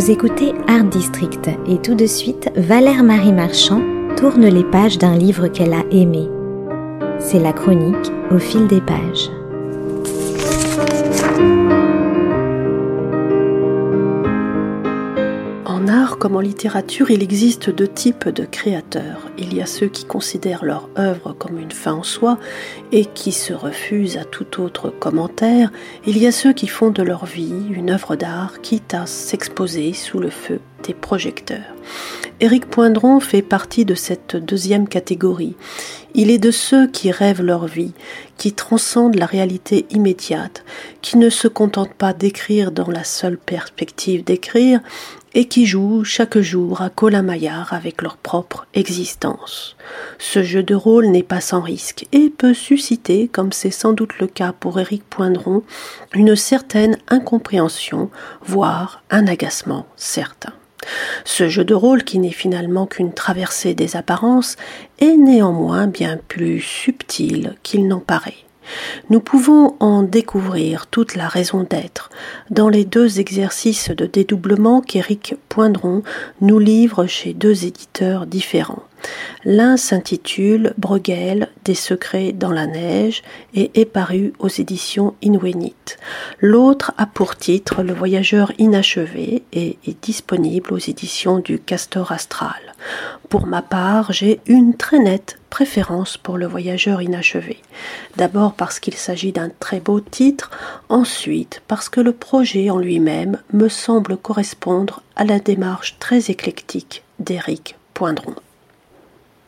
Vous écoutez Art District et tout de suite, Valère Marie Marchand tourne les pages d'un livre qu'elle a aimé. C'est la chronique au fil des pages. Art comme en littérature, il existe deux types de créateurs. Il y a ceux qui considèrent leur œuvre comme une fin en soi et qui se refusent à tout autre commentaire. Il y a ceux qui font de leur vie une œuvre d'art, quitte à s'exposer sous le feu des projecteurs. Éric Poindron fait partie de cette deuxième catégorie. Il est de ceux qui rêvent leur vie, qui transcendent la réalité immédiate, qui ne se contentent pas d'écrire dans la seule perspective d'écrire, et qui jouent chaque jour à Colin-Maillard avec leur propre existence. Ce jeu de rôle n'est pas sans risque et peut susciter, comme c'est sans doute le cas pour Éric Poindron, une certaine incompréhension, voire un agacement certain. Ce jeu de rôle, qui n'est finalement qu'une traversée des apparences, est néanmoins bien plus subtil qu'il n'en paraît. Nous pouvons en découvrir toute la raison d'être dans les deux exercices de dédoublement qu'Éric Poindron nous livre chez deux éditeurs différents. L'un s'intitule Bruegel des secrets dans la neige et est paru aux éditions Inwenit. L'autre a pour titre Le voyageur inachevé et est disponible aux éditions du Castor Astral. Pour ma part, j'ai une très nette préférence pour le voyageur inachevé. D'abord parce qu'il s'agit d'un très beau titre, ensuite parce que le projet en lui-même me semble correspondre à la démarche très éclectique d'Éric Poindron.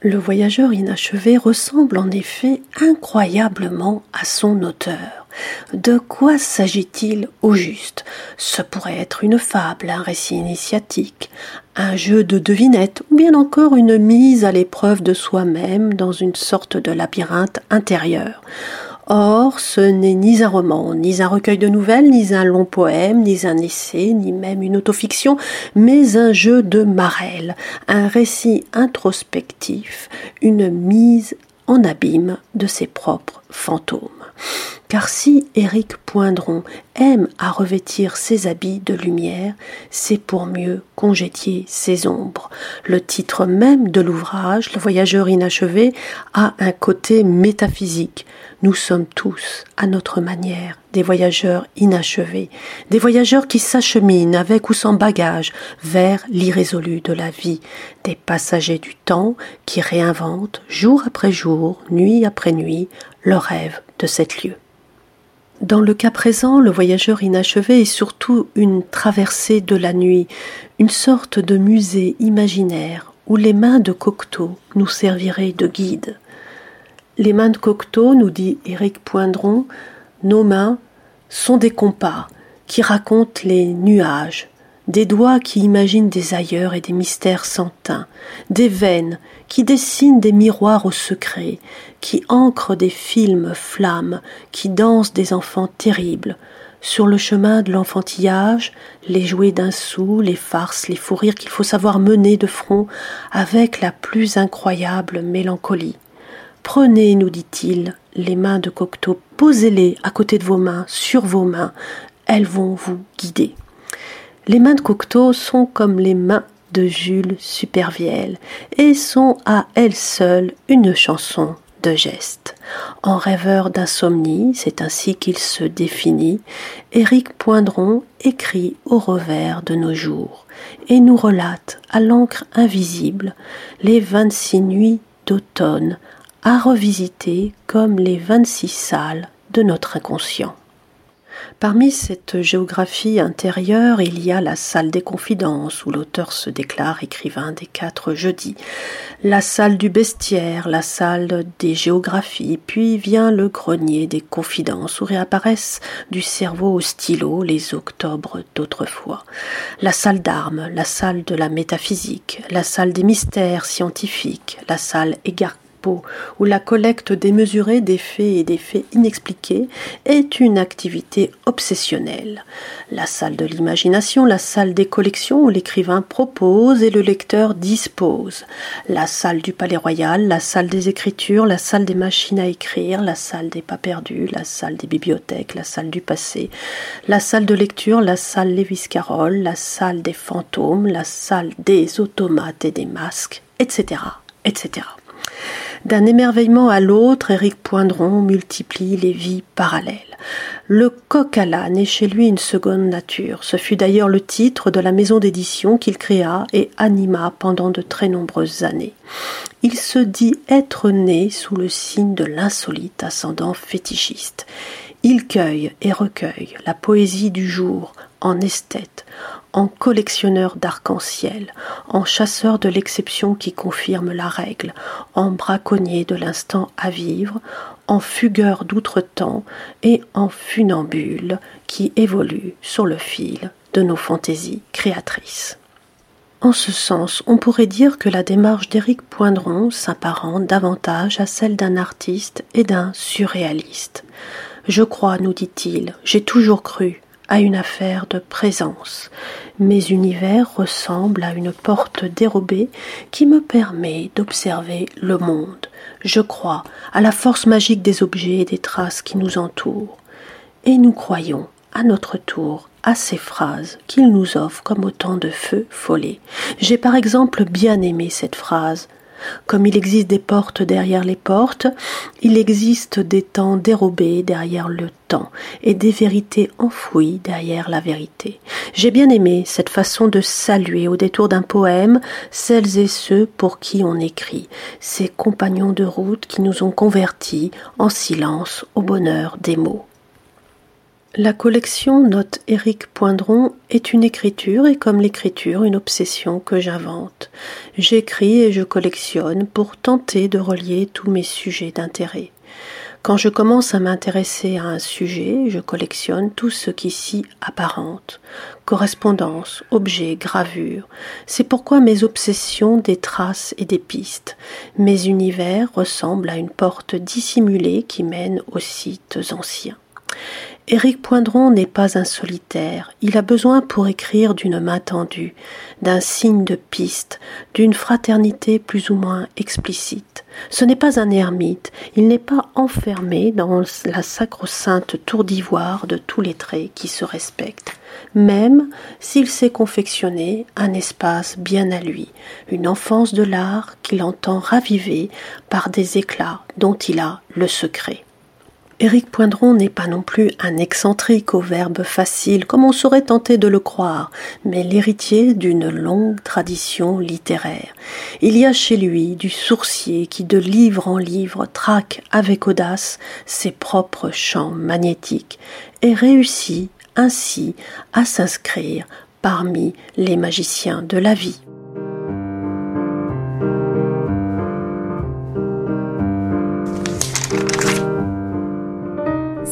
Le voyageur inachevé ressemble en effet incroyablement à son auteur. De quoi s'agit-il au juste? Ce pourrait être une fable, un récit initiatique, un jeu de devinette ou bien encore une mise à l'épreuve de soi-même dans une sorte de labyrinthe intérieur. Or, ce n'est ni un roman, ni un recueil de nouvelles, ni un long poème, ni un essai, ni même une autofiction, mais un jeu de Marel, un récit introspectif, une mise en abîme de ses propres fantômes. Car si Éric Poindron aime à revêtir ses habits de lumière, c'est pour mieux congédier ses ombres. Le titre même de l'ouvrage, Le voyageur inachevé, a un côté métaphysique. Nous sommes tous, à notre manière, des voyageurs inachevés, des voyageurs qui s'acheminent avec ou sans bagage vers l'irrésolu de la vie, des passagers du temps qui réinventent jour après jour, nuit après nuit, le rêve de cet lieu. Dans le cas présent, le voyageur inachevé est surtout une traversée de la nuit, une sorte de musée imaginaire où les mains de Cocteau nous serviraient de guide. Les mains de Cocteau, nous dit Éric Poindron, nos mains sont des compas qui racontent les nuages, des doigts qui imaginent des ailleurs et des mystères sans teint, des veines qui dessinent des miroirs au secret, qui ancrent des films flammes, qui dansent des enfants terribles, sur le chemin de l'enfantillage, les jouets d'un sou, les farces, les fous rires qu'il faut savoir mener de front avec la plus incroyable mélancolie. Prenez, nous dit-il, les mains de Cocteau, posez-les à côté de vos mains, sur vos mains, elles vont vous guider. Les mains de Cocteau sont comme les mains de Jules Supervielle et sont à elles seules une chanson de gestes. En rêveur d'insomnie, c'est ainsi qu'il se définit, Éric Poindron écrit au revers de nos jours et nous relate à l'encre invisible les vingt-six nuits d'automne à revisiter comme les vingt-six salles de notre inconscient. Parmi cette géographie intérieure, il y a la salle des confidences, où l'auteur se déclare écrivain des quatre jeudis, la salle du bestiaire, la salle des géographies, puis vient le grenier des confidences, où réapparaissent du cerveau au stylo les octobres d'autrefois, la salle d'armes, la salle de la métaphysique, la salle des mystères scientifiques, la salle où la collecte démesurée des faits et des faits inexpliqués est une activité obsessionnelle. La salle de l'imagination, la salle des collections où l'écrivain propose et le lecteur dispose. La salle du palais royal, la salle des écritures, la salle des machines à écrire, la salle des pas perdus, la salle des bibliothèques, la salle du passé, la salle de lecture, la salle Lévis Carroll, la salle des fantômes, la salle des automates et des masques, etc., etc. D'un émerveillement à l'autre, Éric Poindron multiplie les vies parallèles. Le coq à l'âne est chez lui une seconde nature. Ce fut d'ailleurs le titre de la maison d'édition qu'il créa et anima pendant de très nombreuses années. Il se dit être né sous le signe de l'insolite ascendant fétichiste. Il cueille et recueille la poésie du jour en esthète, en collectionneur d'arc-en-ciel, en chasseur de l'exception qui confirme la règle, en braconnier de l'instant à vivre, en fugueur d'outre-temps et en funambule qui évolue sur le fil de nos fantaisies créatrices. En ce sens, on pourrait dire que la démarche d'Éric Poindron s'apparente davantage à celle d'un artiste et d'un surréaliste. Je crois, nous dit-il, j'ai toujours cru, à une affaire de présence. Mes univers ressemblent à une porte dérobée qui me permet d'observer le monde. Je crois à la force magique des objets et des traces qui nous entourent. Et nous croyons, à notre tour, à ces phrases qu'il nous offre comme autant de feux follets. J'ai par exemple bien aimé cette phrase comme il existe des portes derrière les portes, il existe des temps dérobés derrière le temps et des vérités enfouies derrière la vérité. J'ai bien aimé cette façon de saluer au détour d'un poème celles et ceux pour qui on écrit, ces compagnons de route qui nous ont convertis en silence au bonheur des mots. La collection note Éric Poindron est une écriture et comme l'écriture une obsession que j'invente. J'écris et je collectionne pour tenter de relier tous mes sujets d'intérêt. Quand je commence à m'intéresser à un sujet, je collectionne tout ce qui s'y apparente. Correspondance, objets, gravures. C'est pourquoi mes obsessions des traces et des pistes. Mes univers ressemblent à une porte dissimulée qui mène aux sites anciens. Éric Poindron n'est pas un solitaire, il a besoin pour écrire d'une main tendue, d'un signe de piste, d'une fraternité plus ou moins explicite. Ce n'est pas un ermite, il n'est pas enfermé dans la sacro-sainte tour d'ivoire de tous les traits qui se respectent, même s'il s'est confectionné un espace bien à lui, une enfance de l'art qu'il entend raviver par des éclats dont il a le secret. Éric Poindron n'est pas non plus un excentrique au verbe facile, comme on saurait tenter de le croire, mais l'héritier d'une longue tradition littéraire. Il y a chez lui du sourcier qui, de livre en livre, traque avec audace ses propres champs magnétiques et réussit ainsi à s'inscrire parmi les magiciens de la vie.